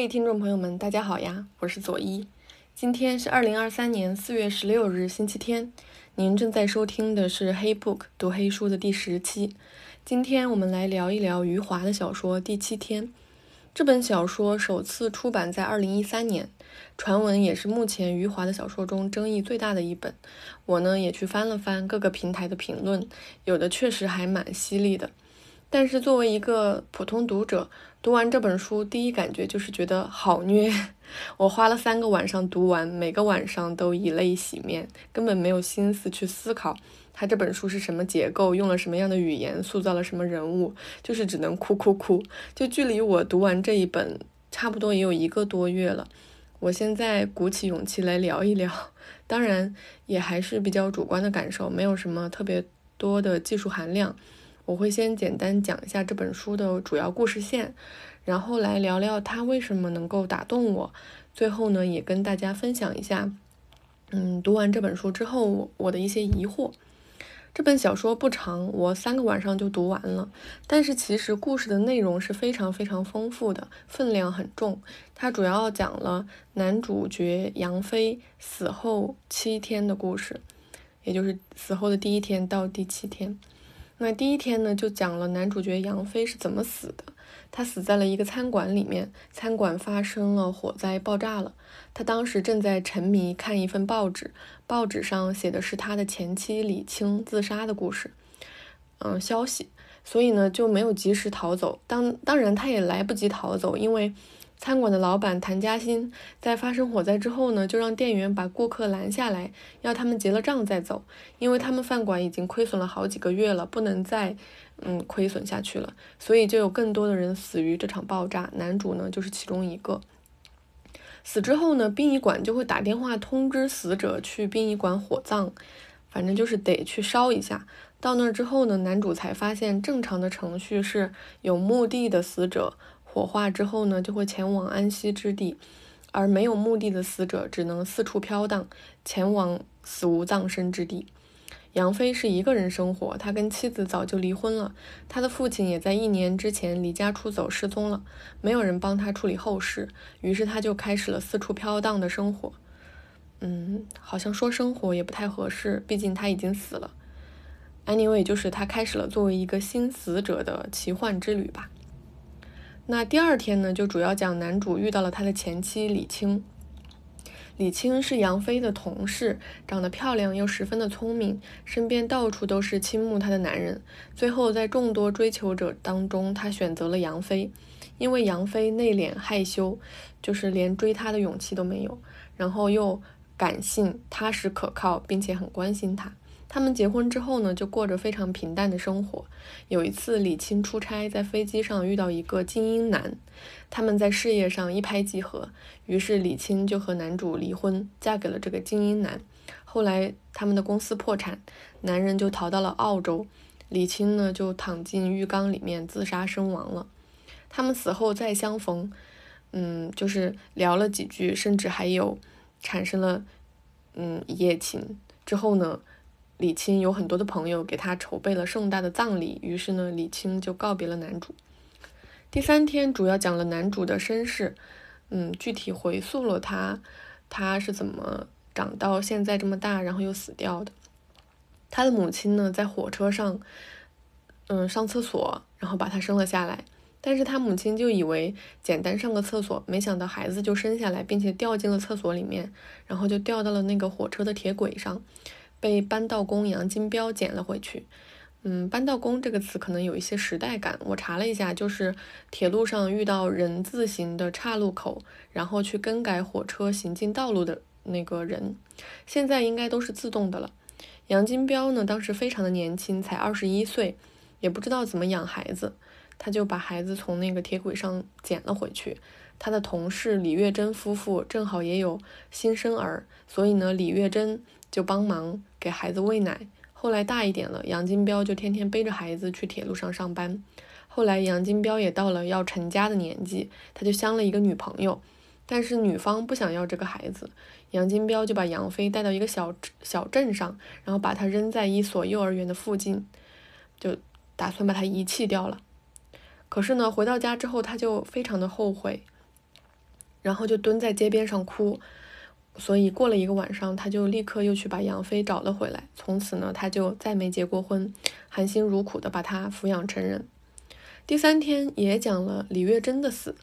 嘿，听众朋友们，大家好呀，我是左一。今天是二零二三年四月十六日，星期天。您正在收听的是《黑 book 读黑书》的第十期。今天我们来聊一聊余华的小说《第七天》。这本小说首次出版在二零一三年，传闻也是目前余华的小说中争议最大的一本。我呢也去翻了翻各个平台的评论，有的确实还蛮犀利的。但是作为一个普通读者，读完这本书，第一感觉就是觉得好虐。我花了三个晚上读完，每个晚上都以泪洗面，根本没有心思去思考他这本书是什么结构，用了什么样的语言，塑造了什么人物，就是只能哭哭哭。就距离我读完这一本，差不多也有一个多月了。我现在鼓起勇气来聊一聊，当然也还是比较主观的感受，没有什么特别多的技术含量。我会先简单讲一下这本书的主要故事线，然后来聊聊它为什么能够打动我。最后呢，也跟大家分享一下，嗯，读完这本书之后我的一些疑惑。这本小说不长，我三个晚上就读完了。但是其实故事的内容是非常非常丰富的，分量很重。它主要讲了男主角杨飞死后七天的故事，也就是死后的第一天到第七天。那第一天呢，就讲了男主角杨飞是怎么死的。他死在了一个餐馆里面，餐馆发生了火灾，爆炸了。他当时正在沉迷看一份报纸，报纸上写的是他的前妻李青自杀的故事，嗯，消息，所以呢就没有及时逃走。当当然他也来不及逃走，因为。餐馆的老板谭家鑫在发生火灾之后呢，就让店员把顾客拦下来，要他们结了账再走，因为他们饭馆已经亏损了好几个月了，不能再嗯亏损下去了，所以就有更多的人死于这场爆炸。男主呢就是其中一个。死之后呢，殡仪馆就会打电话通知死者去殡仪馆火葬，反正就是得去烧一下。到那儿之后呢，男主才发现正常的程序是有墓地的死者。火化之后呢，就会前往安息之地，而没有墓地的死者只能四处飘荡，前往死无葬身之地。杨飞是一个人生活，他跟妻子早就离婚了，他的父亲也在一年之前离家出走失踪了，没有人帮他处理后事，于是他就开始了四处飘荡的生活。嗯，好像说生活也不太合适，毕竟他已经死了。Anyway，就是他开始了作为一个新死者的奇幻之旅吧。那第二天呢，就主要讲男主遇到了他的前妻李青。李青是杨飞的同事，长得漂亮又十分的聪明，身边到处都是倾慕她的男人。最后在众多追求者当中，他选择了杨飞，因为杨飞内敛害羞，就是连追她的勇气都没有，然后又感性、踏实、可靠，并且很关心他。他们结婚之后呢，就过着非常平淡的生活。有一次，李青出差，在飞机上遇到一个精英男，他们在事业上一拍即合，于是李青就和男主离婚，嫁给了这个精英男。后来他们的公司破产，男人就逃到了澳洲，李青呢就躺进浴缸里面自杀身亡了。他们死后再相逢，嗯，就是聊了几句，甚至还有产生了嗯一夜情。之后呢？李青有很多的朋友给他筹备了盛大的葬礼，于是呢，李青就告别了男主。第三天主要讲了男主的身世，嗯，具体回溯了他他是怎么长到现在这么大，然后又死掉的。他的母亲呢，在火车上，嗯，上厕所，然后把他生了下来，但是他母亲就以为简单上个厕所，没想到孩子就生下来，并且掉进了厕所里面，然后就掉到了那个火车的铁轨上。被扳道工杨金彪捡了回去。嗯，扳道工这个词可能有一些时代感。我查了一下，就是铁路上遇到人字形的岔路口，然后去更改火车行进道路的那个人。现在应该都是自动的了。杨金彪呢，当时非常的年轻，才二十一岁，也不知道怎么养孩子，他就把孩子从那个铁轨上捡了回去。他的同事李月珍夫妇正好也有新生儿，所以呢，李月珍。就帮忙给孩子喂奶。后来大一点了，杨金彪就天天背着孩子去铁路上上班。后来杨金彪也到了要成家的年纪，他就相了一个女朋友，但是女方不想要这个孩子，杨金彪就把杨飞带到一个小小镇上，然后把他扔在一所幼儿园的附近，就打算把他遗弃掉了。可是呢，回到家之后他就非常的后悔，然后就蹲在街边上哭。所以过了一个晚上，他就立刻又去把杨飞找了回来。从此呢，他就再没结过婚，含辛茹苦的把他抚养成人。第三天也讲了李月珍的死。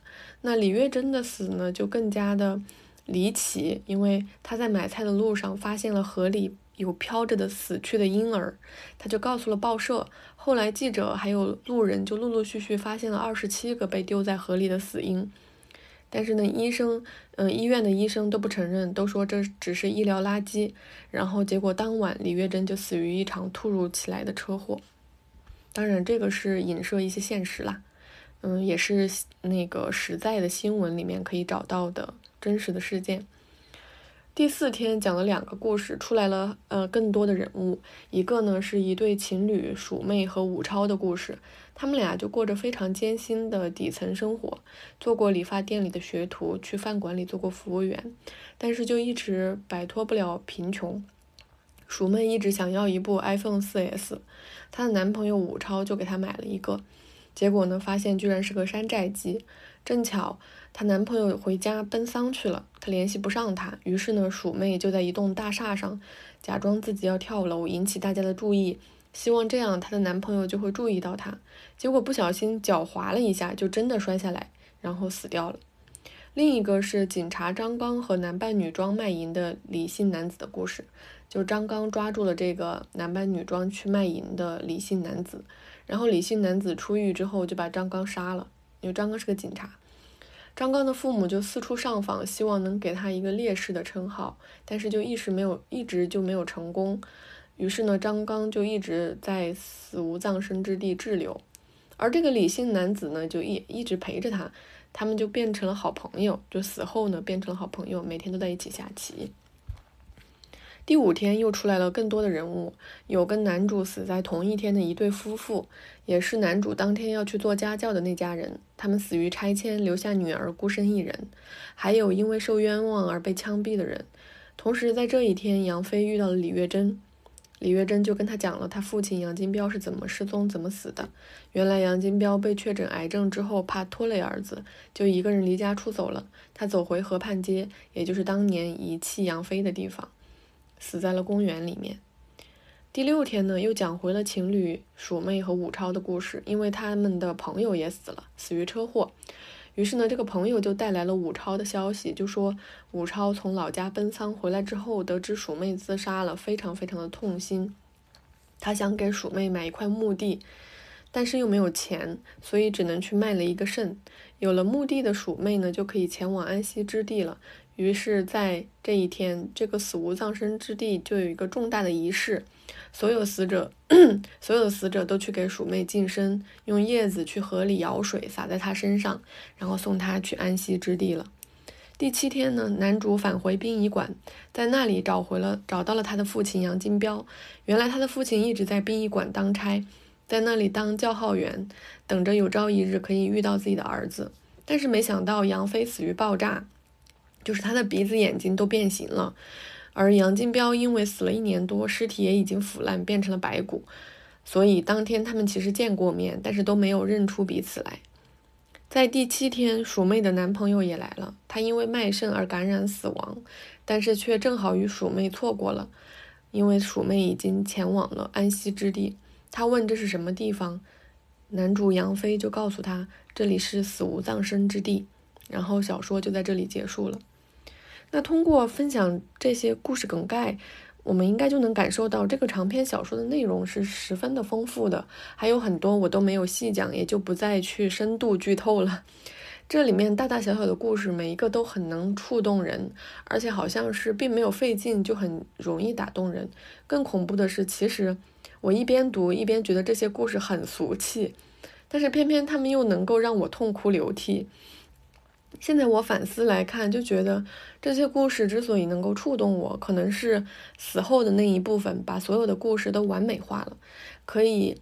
那李月珍的死呢，就更加的离奇，因为他在买菜的路上发现了河里有飘着的死去的婴儿，他就告诉了报社。后来记者还有路人就陆陆续续发现了二十七个被丢在河里的死婴。但是呢，医生，嗯，医院的医生都不承认，都说这只是医疗垃圾。然后结果当晚，李月珍就死于一场突如其来的车祸。当然，这个是影射一些现实啦，嗯，也是那个实在的新闻里面可以找到的真实的事件。第四天讲了两个故事，出来了，呃，更多的人物。一个呢是一对情侣鼠妹和武超的故事，他们俩就过着非常艰辛的底层生活，做过理发店里的学徒，去饭馆里做过服务员，但是就一直摆脱不了贫穷。鼠妹一直想要一部 iPhone 4S，她的男朋友武超就给她买了一个，结果呢发现居然是个山寨机，正巧。她男朋友回家奔丧去了，联系不上他，于是呢，鼠妹就在一栋大厦上假装自己要跳楼，引起大家的注意，希望这样她的男朋友就会注意到她。结果不小心脚滑了一下，就真的摔下来，然后死掉了。另一个是警察张刚和男扮女装卖淫的李姓男子的故事，就张刚抓住了这个男扮女装去卖淫的李姓男子，然后李姓男子出狱之后就把张刚杀了，因为张刚是个警察。张刚的父母就四处上访，希望能给他一个烈士的称号，但是就一时没有，一直就没有成功。于是呢，张刚就一直在死无葬身之地滞留，而这个李姓男子呢，就一一直陪着他，他们就变成了好朋友，就死后呢变成了好朋友，每天都在一起下棋。第五天又出来了更多的人物，有跟男主死在同一天的一对夫妇，也是男主当天要去做家教的那家人，他们死于拆迁，留下女儿孤身一人，还有因为受冤枉而被枪毙的人。同时在这一天，杨飞遇到了李月珍，李月珍就跟他讲了他父亲杨金彪是怎么失踪、怎么死的。原来杨金彪被确诊癌症之后，怕拖累儿子，就一个人离家出走了。他走回河畔街，也就是当年遗弃杨飞的地方。死在了公园里面。第六天呢，又讲回了情侣鼠妹和武超的故事，因为他们的朋友也死了，死于车祸。于是呢，这个朋友就带来了武超的消息，就说武超从老家奔丧回来之后，得知鼠妹自杀了，非常非常的痛心。他想给鼠妹买一块墓地，但是又没有钱，所以只能去卖了一个肾。有了墓地的鼠妹呢，就可以前往安息之地了。于是，在这一天，这个死无葬身之地就有一个重大的仪式，所有死者，所有的死者都去给鼠妹净身，用叶子去河里舀水洒在她身上，然后送她去安息之地了。第七天呢，男主返回殡仪馆，在那里找回了，找到了他的父亲杨金彪。原来他的父亲一直在殡仪馆当差，在那里当叫号员，等着有朝一日可以遇到自己的儿子。但是没想到杨飞死于爆炸。就是他的鼻子、眼睛都变形了，而杨金彪因为死了一年多，尸体也已经腐烂，变成了白骨，所以当天他们其实见过面，但是都没有认出彼此来。在第七天，鼠妹的男朋友也来了，他因为卖肾而感染死亡，但是却正好与鼠妹错过了，因为鼠妹已经前往了安息之地。他问这是什么地方，男主杨飞就告诉他这里是死无葬身之地，然后小说就在这里结束了。那通过分享这些故事梗概，我们应该就能感受到这个长篇小说的内容是十分的丰富的，还有很多我都没有细讲，也就不再去深度剧透了。这里面大大小小的故事，每一个都很能触动人，而且好像是并没有费劲就很容易打动人。更恐怖的是，其实我一边读一边觉得这些故事很俗气，但是偏偏他们又能够让我痛哭流涕。现在我反思来看，就觉得这些故事之所以能够触动我，可能是死后的那一部分把所有的故事都完美化了，可以，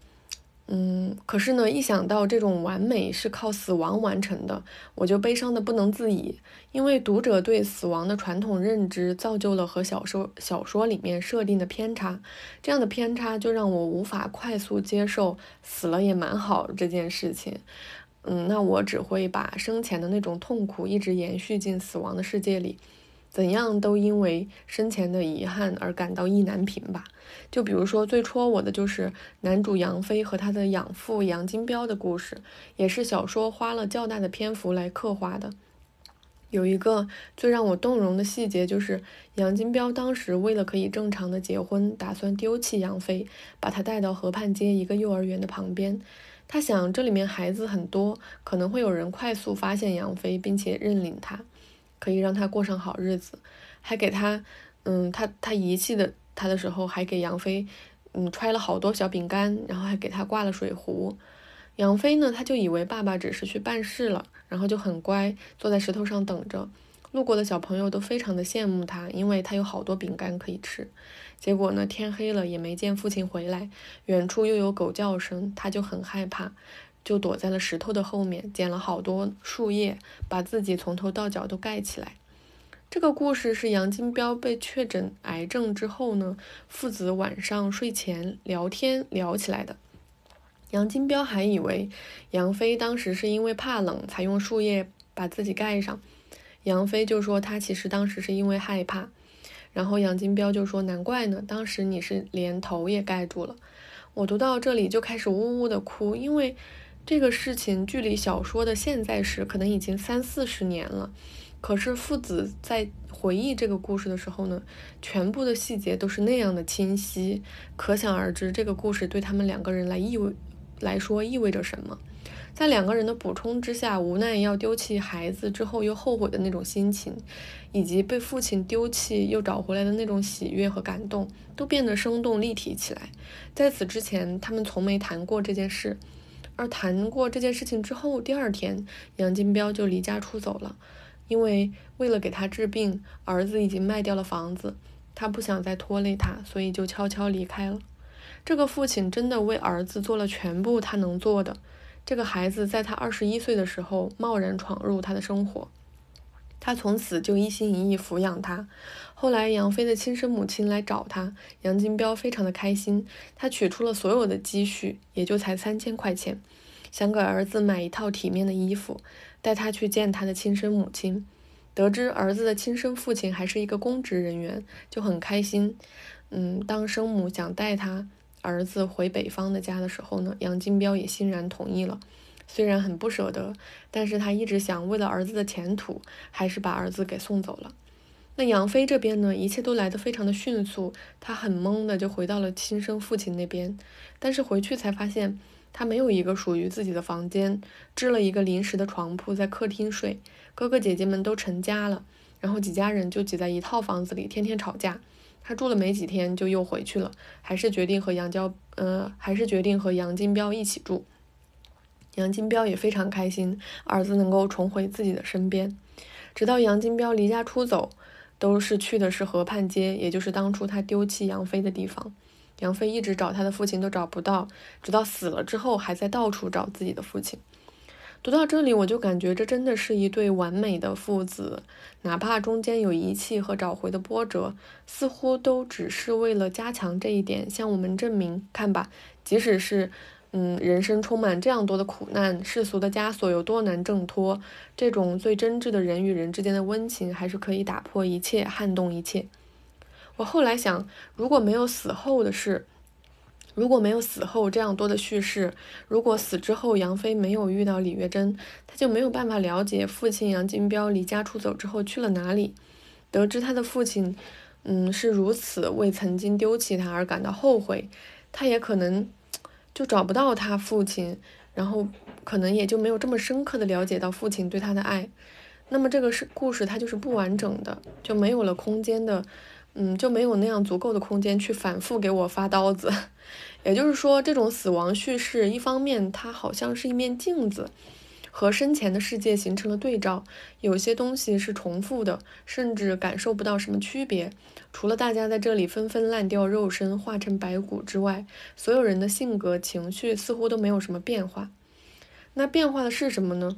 嗯，可是呢，一想到这种完美是靠死亡完成的，我就悲伤的不能自已。因为读者对死亡的传统认知造就了和小说小说里面设定的偏差，这样的偏差就让我无法快速接受死了也蛮好这件事情。嗯，那我只会把生前的那种痛苦一直延续进死亡的世界里，怎样都因为生前的遗憾而感到意难平吧。就比如说最戳我的就是男主杨飞和他的养父杨金彪的故事，也是小说花了较大的篇幅来刻画的。有一个最让我动容的细节，就是杨金彪当时为了可以正常的结婚，打算丢弃杨飞，把他带到河畔街一个幼儿园的旁边。他想，这里面孩子很多，可能会有人快速发现杨飞，并且认领他，可以让他过上好日子。还给他，嗯，他他遗弃的他的时候，还给杨飞，嗯，揣了好多小饼干，然后还给他挂了水壶。杨飞呢，他就以为爸爸只是去办事了，然后就很乖，坐在石头上等着。路过的小朋友都非常的羡慕他，因为他有好多饼干可以吃。结果呢，天黑了也没见父亲回来，远处又有狗叫声，他就很害怕，就躲在了石头的后面，捡了好多树叶，把自己从头到脚都盖起来。这个故事是杨金彪被确诊癌症之后呢，父子晚上睡前聊天聊起来的。杨金彪还以为杨飞当时是因为怕冷才用树叶把自己盖上，杨飞就说他其实当时是因为害怕，然后杨金彪就说难怪呢，当时你是连头也盖住了。我读到这里就开始呜呜的哭，因为这个事情距离小说的现在时可能已经三四十年了，可是父子在回忆这个故事的时候呢，全部的细节都是那样的清晰，可想而知这个故事对他们两个人来意味。来说意味着什么？在两个人的补充之下，无奈要丢弃孩子之后又后悔的那种心情，以及被父亲丢弃又找回来的那种喜悦和感动，都变得生动立体起来。在此之前，他们从没谈过这件事，而谈过这件事情之后，第二天，杨金彪就离家出走了，因为为了给他治病，儿子已经卖掉了房子，他不想再拖累他，所以就悄悄离开了。这个父亲真的为儿子做了全部他能做的。这个孩子在他二十一岁的时候贸然闯入他的生活，他从此就一心一意抚养他。后来杨飞的亲生母亲来找他，杨金彪非常的开心，他取出了所有的积蓄，也就才三千块钱，想给儿子买一套体面的衣服，带他去见他的亲生母亲。得知儿子的亲生父亲还是一个公职人员，就很开心。嗯，当生母想带他。儿子回北方的家的时候呢，杨金彪也欣然同意了。虽然很不舍得，但是他一直想为了儿子的前途，还是把儿子给送走了。那杨飞这边呢，一切都来得非常的迅速，他很懵的就回到了亲生父亲那边。但是回去才发现，他没有一个属于自己的房间，支了一个临时的床铺在客厅睡。哥哥姐姐们都成家了，然后几家人就挤在一套房子里，天天吵架。他住了没几天就又回去了，还是决定和杨娇，呃，还是决定和杨金彪一起住。杨金彪也非常开心，儿子能够重回自己的身边。直到杨金彪离家出走，都是去的是河畔街，也就是当初他丢弃杨飞的地方。杨飞一直找他的父亲都找不到，直到死了之后，还在到处找自己的父亲。读到这里，我就感觉这真的是一对完美的父子，哪怕中间有遗弃和找回的波折，似乎都只是为了加强这一点，向我们证明：看吧，即使是，嗯，人生充满这样多的苦难，世俗的枷锁有多难挣脱，这种最真挚的人与人之间的温情，还是可以打破一切，撼动一切。我后来想，如果没有死后的事。如果没有死后这样多的叙事，如果死之后杨飞没有遇到李月珍，他就没有办法了解父亲杨金彪离家出走之后去了哪里。得知他的父亲，嗯，是如此为曾经丢弃他而感到后悔，他也可能就找不到他父亲，然后可能也就没有这么深刻的了解到父亲对他的爱。那么这个是故事，它就是不完整的，就没有了空间的。嗯，就没有那样足够的空间去反复给我发刀子。也就是说，这种死亡叙事，一方面它好像是一面镜子，和生前的世界形成了对照，有些东西是重复的，甚至感受不到什么区别。除了大家在这里纷纷烂掉肉身，化成白骨之外，所有人的性格、情绪似乎都没有什么变化。那变化的是什么呢？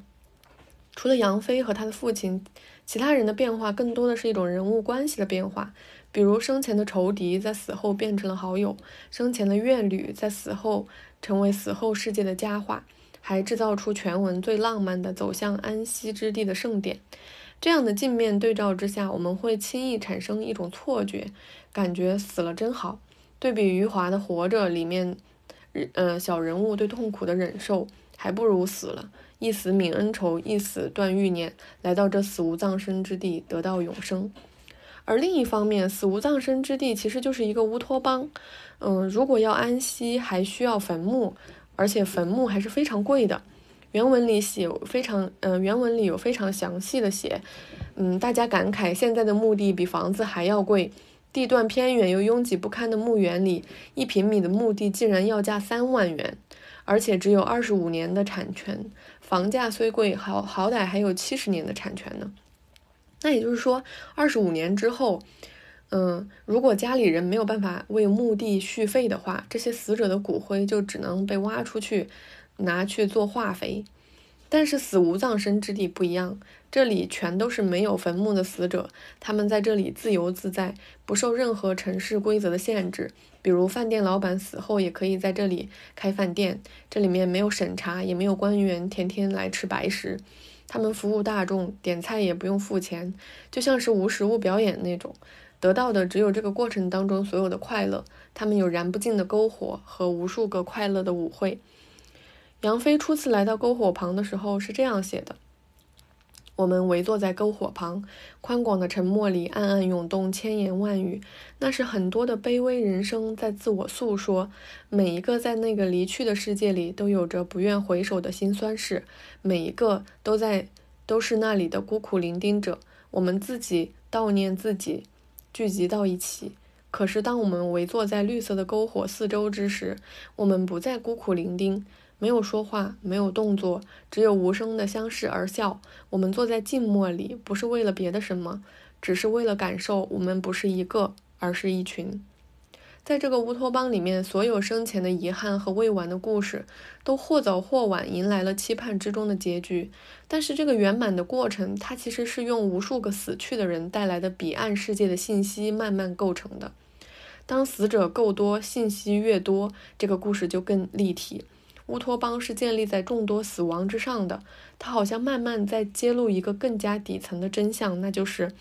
除了杨飞和他的父亲，其他人的变化更多的是一种人物关系的变化。比如生前的仇敌在死后变成了好友，生前的怨侣在死后成为死后世界的佳话，还制造出全文最浪漫的走向安息之地的盛典。这样的镜面对照之下，我们会轻易产生一种错觉，感觉死了真好。对比余华的《活着》里面，呃，小人物对痛苦的忍受，还不如死了，一死泯恩仇，一死断欲念，来到这死无葬身之地，得到永生。而另一方面，死无葬身之地其实就是一个乌托邦。嗯，如果要安息，还需要坟墓，而且坟墓还是非常贵的。原文里写非常，嗯，原文里有非常详细的写，嗯，大家感慨现在的墓地比房子还要贵，地段偏远又拥挤不堪的墓园里，一平米的墓地竟然要价三万元，而且只有二十五年的产权，房价虽贵，好好歹还有七十年的产权呢。那也就是说，二十五年之后，嗯，如果家里人没有办法为墓地续费的话，这些死者的骨灰就只能被挖出去，拿去做化肥。但是死无葬身之地不一样，这里全都是没有坟墓的死者，他们在这里自由自在，不受任何城市规则的限制。比如饭店老板死后也可以在这里开饭店，这里面没有审查，也没有官员天天来吃白食。他们服务大众，点菜也不用付钱，就像是无实物表演那种，得到的只有这个过程当中所有的快乐。他们有燃不尽的篝火和无数个快乐的舞会。杨飞初次来到篝火旁的时候是这样写的。我们围坐在篝火旁，宽广的沉默里暗暗涌动千言万语，那是很多的卑微人生在自我诉说。每一个在那个离去的世界里，都有着不愿回首的辛酸事，每一个都在都是那里的孤苦伶仃者。我们自己悼念自己，聚集到一起。可是当我们围坐在绿色的篝火四周之时，我们不再孤苦伶仃。没有说话，没有动作，只有无声的相视而笑。我们坐在静默里，不是为了别的什么，只是为了感受我们不是一个，而是一群。在这个乌托邦里面，所有生前的遗憾和未完的故事，都或早或晚迎来了期盼之中的结局。但是这个圆满的过程，它其实是用无数个死去的人带来的彼岸世界的信息慢慢构成的。当死者够多，信息越多，这个故事就更立体。乌托邦是建立在众多死亡之上的，它好像慢慢在揭露一个更加底层的真相，那就是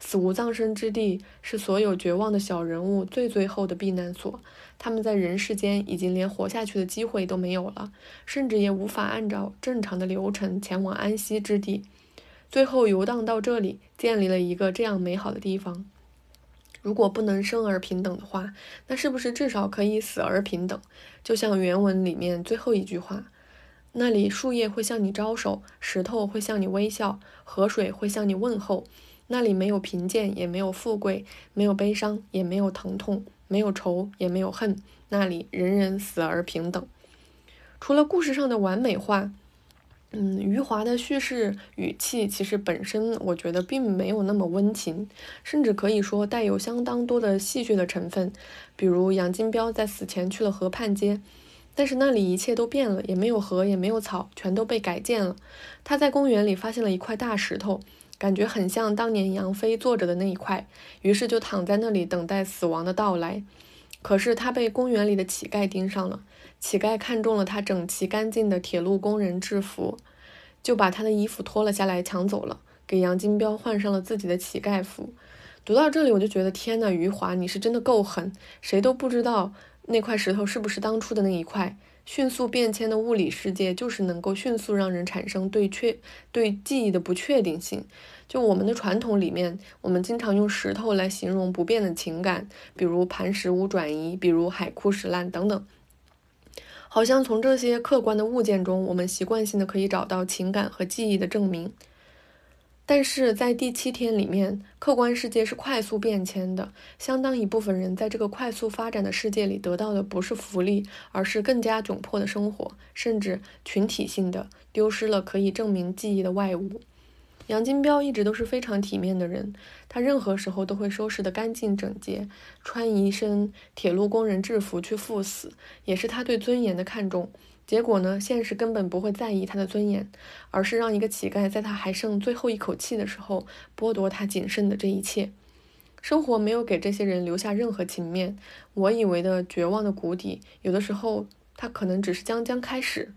死无葬身之地是所有绝望的小人物最最后的避难所。他们在人世间已经连活下去的机会都没有了，甚至也无法按照正常的流程前往安息之地，最后游荡到这里，建立了一个这样美好的地方。如果不能生而平等的话，那是不是至少可以死而平等？就像原文里面最后一句话，那里树叶会向你招手，石头会向你微笑，河水会向你问候。那里没有贫贱，也没有富贵，没有悲伤，也没有疼痛，没有仇，也没有恨。那里人人死而平等。除了故事上的完美化。嗯，余华的叙事语气其实本身我觉得并没有那么温情，甚至可以说带有相当多的戏谑的成分。比如杨金彪在死前去了河畔街，但是那里一切都变了，也没有河，也没有草，全都被改建了。他在公园里发现了一块大石头，感觉很像当年杨飞坐着的那一块，于是就躺在那里等待死亡的到来。可是他被公园里的乞丐盯上了。乞丐看中了他整齐干净的铁路工人制服，就把他的衣服脱了下来抢走了，给杨金彪换上了自己的乞丐服。读到这里，我就觉得天呐，余华你是真的够狠！谁都不知道那块石头是不是当初的那一块。迅速变迁的物理世界，就是能够迅速让人产生对确对记忆的不确定性。就我们的传统里面，我们经常用石头来形容不变的情感，比如磐石无转移，比如海枯石烂等等。好像从这些客观的物件中，我们习惯性的可以找到情感和记忆的证明。但是在第七天里面，客观世界是快速变迁的，相当一部分人在这个快速发展的世界里得到的不是福利，而是更加窘迫的生活，甚至群体性的丢失了可以证明记忆的外物。杨金彪一直都是非常体面的人，他任何时候都会收拾得干净整洁，穿一身铁路工人制服去赴死，也是他对尊严的看重。结果呢，现实根本不会在意他的尊严，而是让一个乞丐在他还剩最后一口气的时候剥夺他仅剩的这一切。生活没有给这些人留下任何情面，我以为的绝望的谷底，有的时候它可能只是将将开始。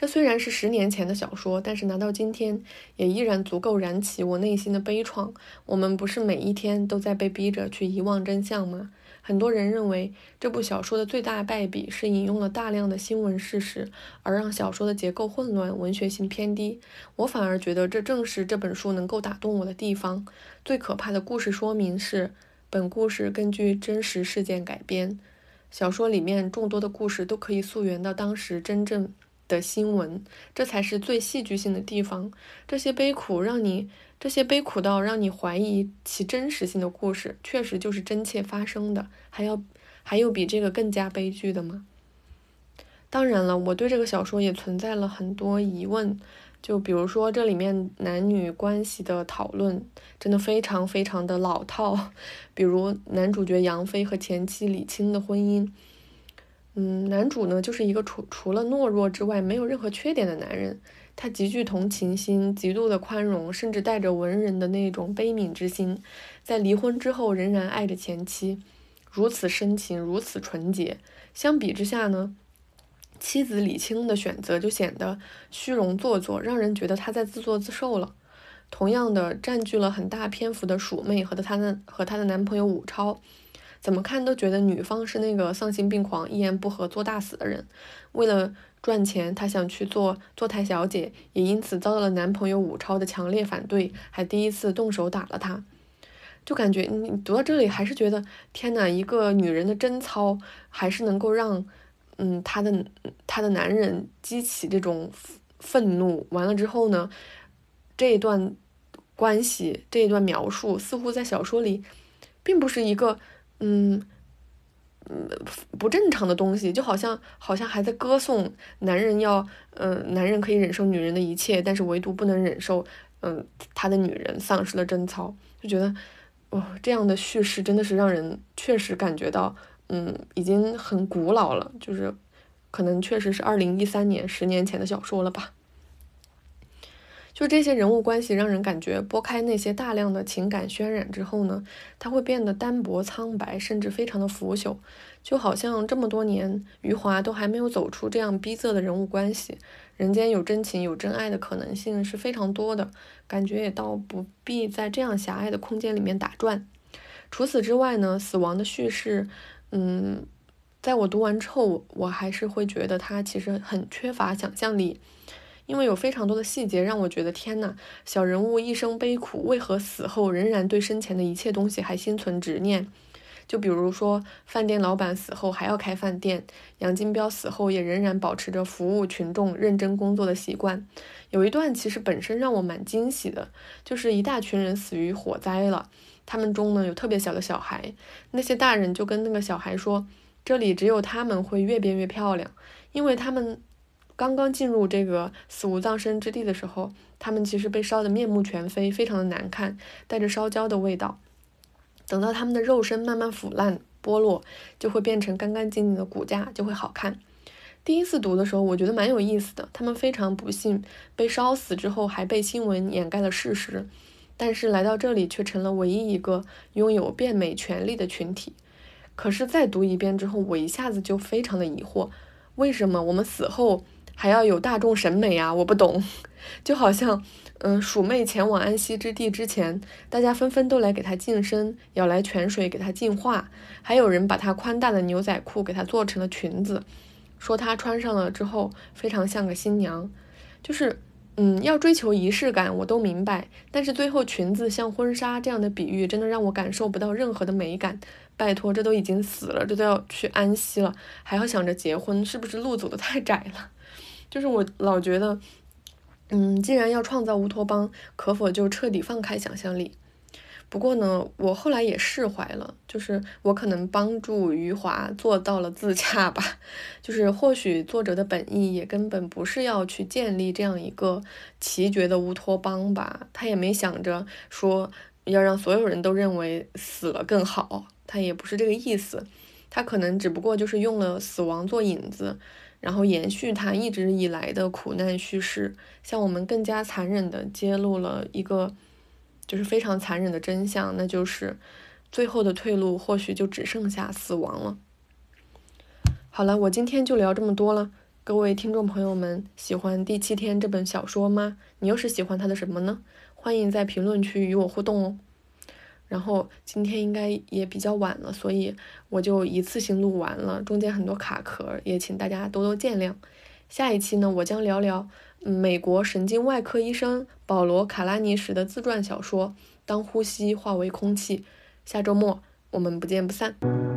这虽然是十年前的小说，但是拿到今天也依然足够燃起我内心的悲怆。我们不是每一天都在被逼着去遗忘真相吗？很多人认为这部小说的最大败笔是引用了大量的新闻事实，而让小说的结构混乱、文学性偏低。我反而觉得这正是这本书能够打动我的地方。最可怕的故事说明是，本故事根据真实事件改编。小说里面众多的故事都可以溯源到当时真正的新闻，这才是最戏剧性的地方。这些悲苦让你。这些悲苦到让你怀疑其真实性的故事，确实就是真切发生的。还要还有比这个更加悲剧的吗？当然了，我对这个小说也存在了很多疑问。就比如说这里面男女关系的讨论，真的非常非常的老套。比如男主角杨飞和前妻李青的婚姻，嗯，男主呢就是一个除除了懦弱之外没有任何缺点的男人。他极具同情心，极度的宽容，甚至带着文人的那种悲悯之心，在离婚之后仍然爱着前妻，如此深情，如此纯洁。相比之下呢，妻子李青的选择就显得虚荣做作，让人觉得他在自作自受了。同样的，占据了很大篇幅的鼠妹和她的和她的男朋友武超，怎么看都觉得女方是那个丧心病狂、一言不合做大死的人，为了。赚钱，她想去做坐台小姐，也因此遭到了男朋友武超的强烈反对，还第一次动手打了她。就感觉你读到这里，还是觉得天哪，一个女人的贞操，还是能够让嗯她的她的男人激起这种愤怒。完了之后呢，这一段关系，这一段描述，似乎在小说里，并不是一个嗯。嗯，不正常的东西，就好像好像还在歌颂男人要，嗯，男人可以忍受女人的一切，但是唯独不能忍受，嗯，他的女人丧失了贞操，就觉得，哦，这样的叙事真的是让人确实感觉到，嗯，已经很古老了，就是，可能确实是二零一三年十年前的小说了吧。就这些人物关系让人感觉拨开那些大量的情感渲染之后呢，它会变得单薄苍白，甚至非常的腐朽。就好像这么多年余华都还没有走出这样逼仄的人物关系，人间有真情有真爱的可能性是非常多的，感觉也倒不必在这样狭隘的空间里面打转。除此之外呢，死亡的叙事，嗯，在我读完之后，我还是会觉得它其实很缺乏想象力。因为有非常多的细节让我觉得天呐，小人物一生悲苦，为何死后仍然对生前的一切东西还心存执念？就比如说，饭店老板死后还要开饭店，杨金彪死后也仍然保持着服务群众、认真工作的习惯。有一段其实本身让我蛮惊喜的，就是一大群人死于火灾了，他们中呢有特别小的小孩，那些大人就跟那个小孩说，这里只有他们会越变越漂亮，因为他们。刚刚进入这个死无葬身之地的时候，他们其实被烧得面目全非，非常的难看，带着烧焦的味道。等到他们的肉身慢慢腐烂剥落，就会变成干干净净的骨架，就会好看。第一次读的时候，我觉得蛮有意思的。他们非常不幸被烧死之后，还被新闻掩盖了事实，但是来到这里却成了唯一一个拥有变美权利的群体。可是再读一遍之后，我一下子就非常的疑惑，为什么我们死后？还要有大众审美啊！我不懂，就好像，嗯，鼠妹前往安息之地之前，大家纷纷都来给她净身，舀来泉水给她净化，还有人把她宽大的牛仔裤给她做成了裙子，说她穿上了之后非常像个新娘。就是，嗯，要追求仪式感，我都明白，但是最后裙子像婚纱这样的比喻，真的让我感受不到任何的美感。拜托，这都已经死了，这都要去安息了，还要想着结婚，是不是路走的太窄了？就是我老觉得，嗯，既然要创造乌托邦，可否就彻底放开想象力？不过呢，我后来也释怀了，就是我可能帮助余华做到了自洽吧。就是或许作者的本意也根本不是要去建立这样一个奇绝的乌托邦吧，他也没想着说要让所有人都认为死了更好，他也不是这个意思，他可能只不过就是用了死亡做引子。然后延续他一直以来的苦难叙事，向我们更加残忍的揭露了一个，就是非常残忍的真相，那就是最后的退路或许就只剩下死亡了。好了，我今天就聊这么多了。各位听众朋友们，喜欢《第七天》这本小说吗？你又是喜欢它的什么呢？欢迎在评论区与我互动哦。然后今天应该也比较晚了，所以我就一次性录完了，中间很多卡壳，也请大家多多见谅。下一期呢，我将聊聊美国神经外科医生保罗·卡拉尼什的自传小说《当呼吸化为空气》。下周末我们不见不散。